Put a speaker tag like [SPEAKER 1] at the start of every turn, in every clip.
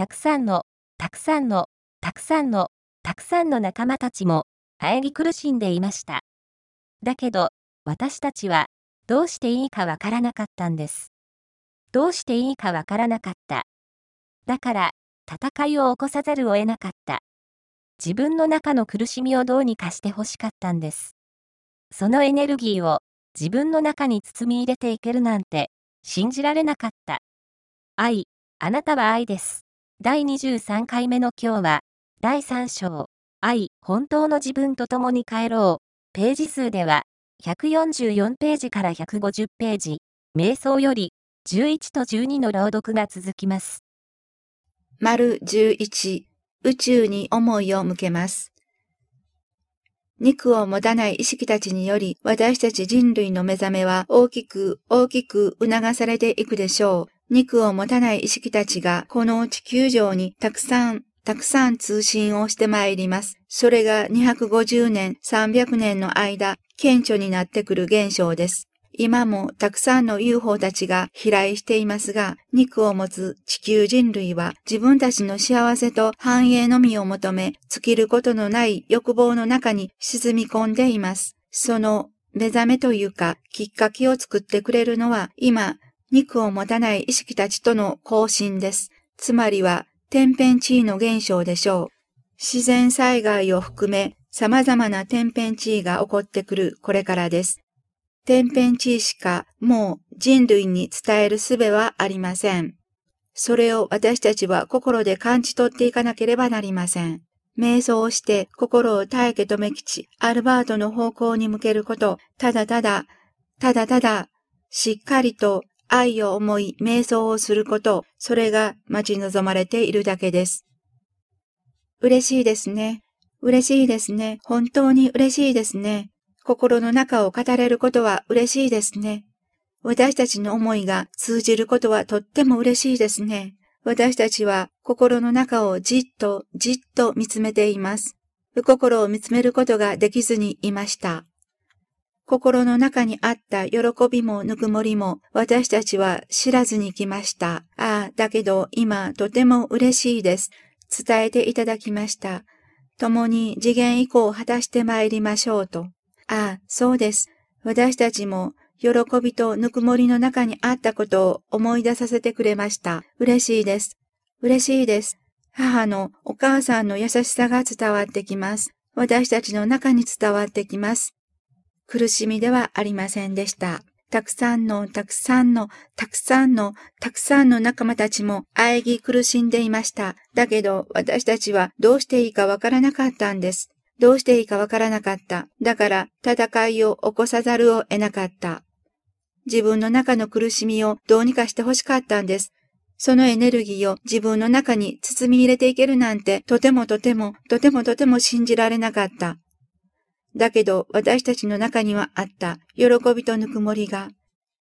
[SPEAKER 1] たくさんの、たくさんの、たくさんの、たくさんの仲間たちも、喘ぎ苦しんでいました。だけど、私たちは、どうしていいかわからなかったんです。どうしていいかわからなかった。だから、戦いを起こさざるを得なかった。自分の中の苦しみをどうにかして欲しかったんです。そのエネルギーを自分の中に包み入れていけるなんて信じられなかった。愛、あなたは愛です。第23回目の今日は第3章、愛、本当の自分と共に帰ろう。ページ数では144ページから150ページ、瞑想より11と12の朗読が続きます。
[SPEAKER 2] 丸11宇宙に思いを向けます。肉を持たない意識たちにより、私たち人類の目覚めは大きく大きく促されていくでしょう。肉を持たない意識たちがこの地球上にたくさんたくさん通信をしてまいります。それが250年、300年の間、顕著になってくる現象です。今もたくさんの UFO たちが飛来していますが、肉を持つ地球人類は自分たちの幸せと繁栄のみを求め、尽きることのない欲望の中に沈み込んでいます。その目覚めというか、きっかけを作ってくれるのは、今、肉を持たない意識たちとの交信です。つまりは、天変地異の現象でしょう。自然災害を含め、様々な天変地異が起こってくるこれからです。天変地異しかもう人類に伝える術はありません。それを私たちは心で感じ取っていかなければなりません。瞑想をして心を大家とめきち、アルバートの方向に向けること、ただただ、ただただ、しっかりと愛を思い瞑想をすること、それが待ち望まれているだけです。嬉しいですね。嬉しいですね。本当に嬉しいですね。心の中を語れることは嬉しいですね。私たちの思いが通じることはとっても嬉しいですね。私たちは心の中をじっとじっと見つめています。心を見つめることができずにいました。心の中にあった喜びもぬくもりも私たちは知らずに来ました。ああ、だけど今とても嬉しいです。伝えていただきました。共に次元以降を果たして参りましょうと。ああ、そうです。私たちも喜びとぬくもりの中にあったことを思い出させてくれました。嬉しいです。嬉しいです。母のお母さんの優しさが伝わってきます。私たちの中に伝わってきます。苦しみではありませんでした。たくさんの、たくさんの、たくさんの、たくさんの仲間たちも喘ぎ苦しんでいました。だけど私たちはどうしていいかわからなかったんです。どうしていいかわからなかった。だから戦いを起こさざるを得なかった。自分の中の苦しみをどうにかして欲しかったんです。そのエネルギーを自分の中に包み入れていけるなんてとてもとてもとてもとても信じられなかった。だけど私たちの中にはあった喜びとぬくもりが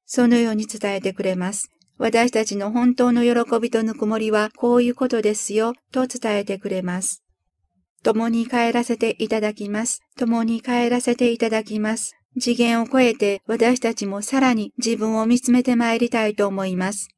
[SPEAKER 2] そのように伝えてくれます。私たちの本当の喜びとぬくもりはこういうことですよと伝えてくれます。共に帰らせていただきます。共に帰らせていただきます。次元を超えて私たちもさらに自分を見つめて参りたいと思います。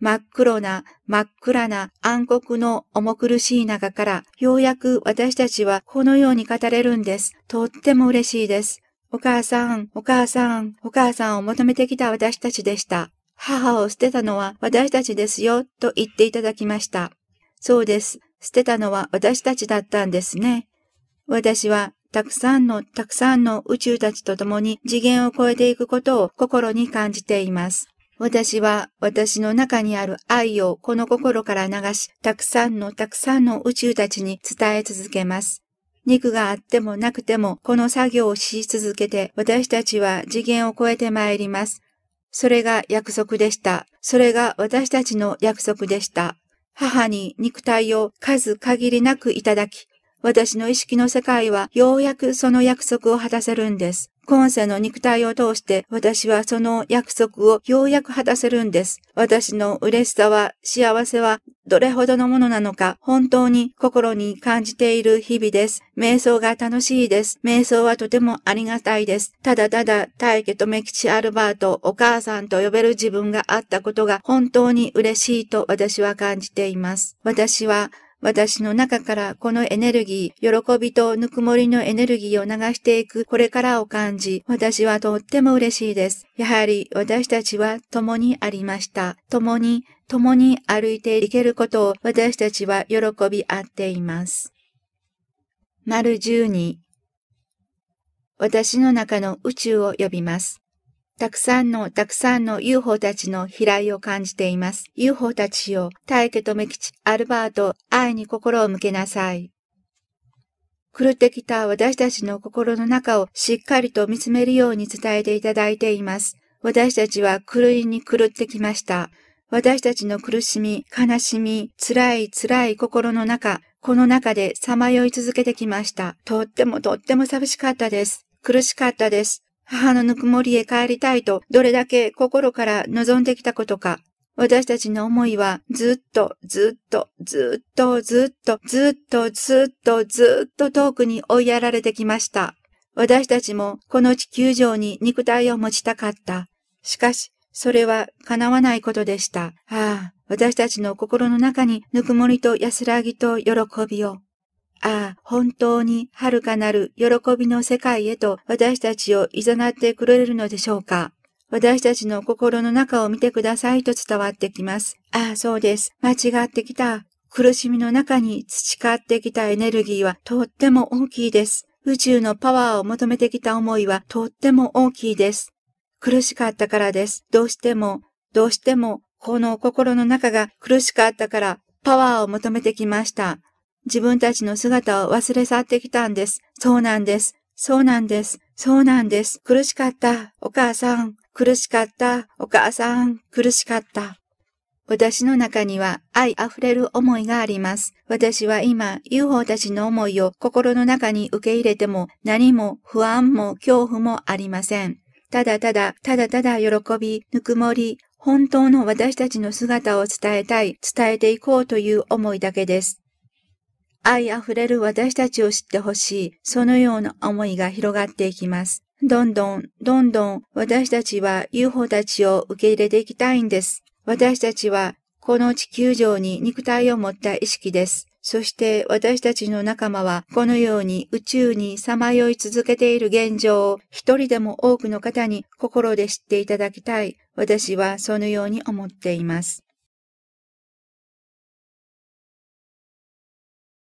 [SPEAKER 2] 真っ黒な、真っ暗な暗黒の重苦しい中から、ようやく私たちはこのように語れるんです。とっても嬉しいです。お母さん、お母さん、お母さんを求めてきた私たちでした。母を捨てたのは私たちですよ、と言っていただきました。そうです。捨てたのは私たちだったんですね。私はたくさんのたくさんの宇宙たちと共に次元を超えていくことを心に感じています。私は私の中にある愛をこの心から流し、たくさんのたくさんの宇宙たちに伝え続けます。肉があってもなくてもこの作業をし続けて私たちは次元を超えて参ります。それが約束でした。それが私たちの約束でした。母に肉体を数限りなくいただき、私の意識の世界はようやくその約束を果たせるんです。今世の肉体を通して私はその約束をようやく果たせるんです。私の嬉しさは、幸せはどれほどのものなのか、本当に心に感じている日々です。瞑想が楽しいです。瞑想はとてもありがたいです。ただただ、大家とメキチアルバート、お母さんと呼べる自分があったことが本当に嬉しいと私は感じています。私は私の中からこのエネルギー、喜びとぬくもりのエネルギーを流していくこれからを感じ、私はとっても嬉しいです。やはり私たちは共にありました。共に、共に歩いていけることを私たちは喜び合っています。丸12私の中の宇宙を呼びます。たくさんのたくさんの UFO たちの飛来を感じています。UFO たちよ、大家とメキチ、アルバート、愛に心を向けなさい。狂ってきた私たちの心の中をしっかりと見つめるように伝えていただいています。私たちは狂いに狂ってきました。私たちの苦しみ、悲しみ、辛い辛い心の中、この中でさまよい続けてきました。とってもとっても寂しかったです。苦しかったです。母のぬくもりへ帰りたいと、どれだけ心から望んできたことか。私たちの思いはずっと、ずっと、ずっと、ずっと、ずっと、ずっと、ずっと遠くに追いやられてきました。私たちもこの地球上に肉体を持ちたかった。しかし、それは叶わないことでした。ああ、私たちの心の中にぬくもりと安らぎと喜びを。ああ、本当に遥かなる喜びの世界へと私たちを誘ってくれるのでしょうか私たちの心の中を見てくださいと伝わってきます。ああ、そうです。間違ってきた。苦しみの中に培ってきたエネルギーはとっても大きいです。宇宙のパワーを求めてきた思いはとっても大きいです。苦しかったからです。どうしても、どうしても、この心の中が苦しかったからパワーを求めてきました。自分たちの姿を忘れ去ってきたんです。そうなんです。そうなんです。そうなんです。苦しかった。お母さん。苦しかった。お母さん。苦しかった。私の中には愛あふれる思いがあります。私は今、UFO たちの思いを心の中に受け入れても何も不安も恐怖もありません。ただただ、ただただ喜び、ぬくもり、本当の私たちの姿を伝えたい、伝えていこうという思いだけです。愛あふれる私たちを知ってほしい、そのような思いが広がっていきます。どんどん、どんどん私たちは UFO たちを受け入れていきたいんです。私たちはこの地球上に肉体を持った意識です。そして私たちの仲間はこのように宇宙にさまよい続けている現状を一人でも多くの方に心で知っていただきたい。私はそのように思っています。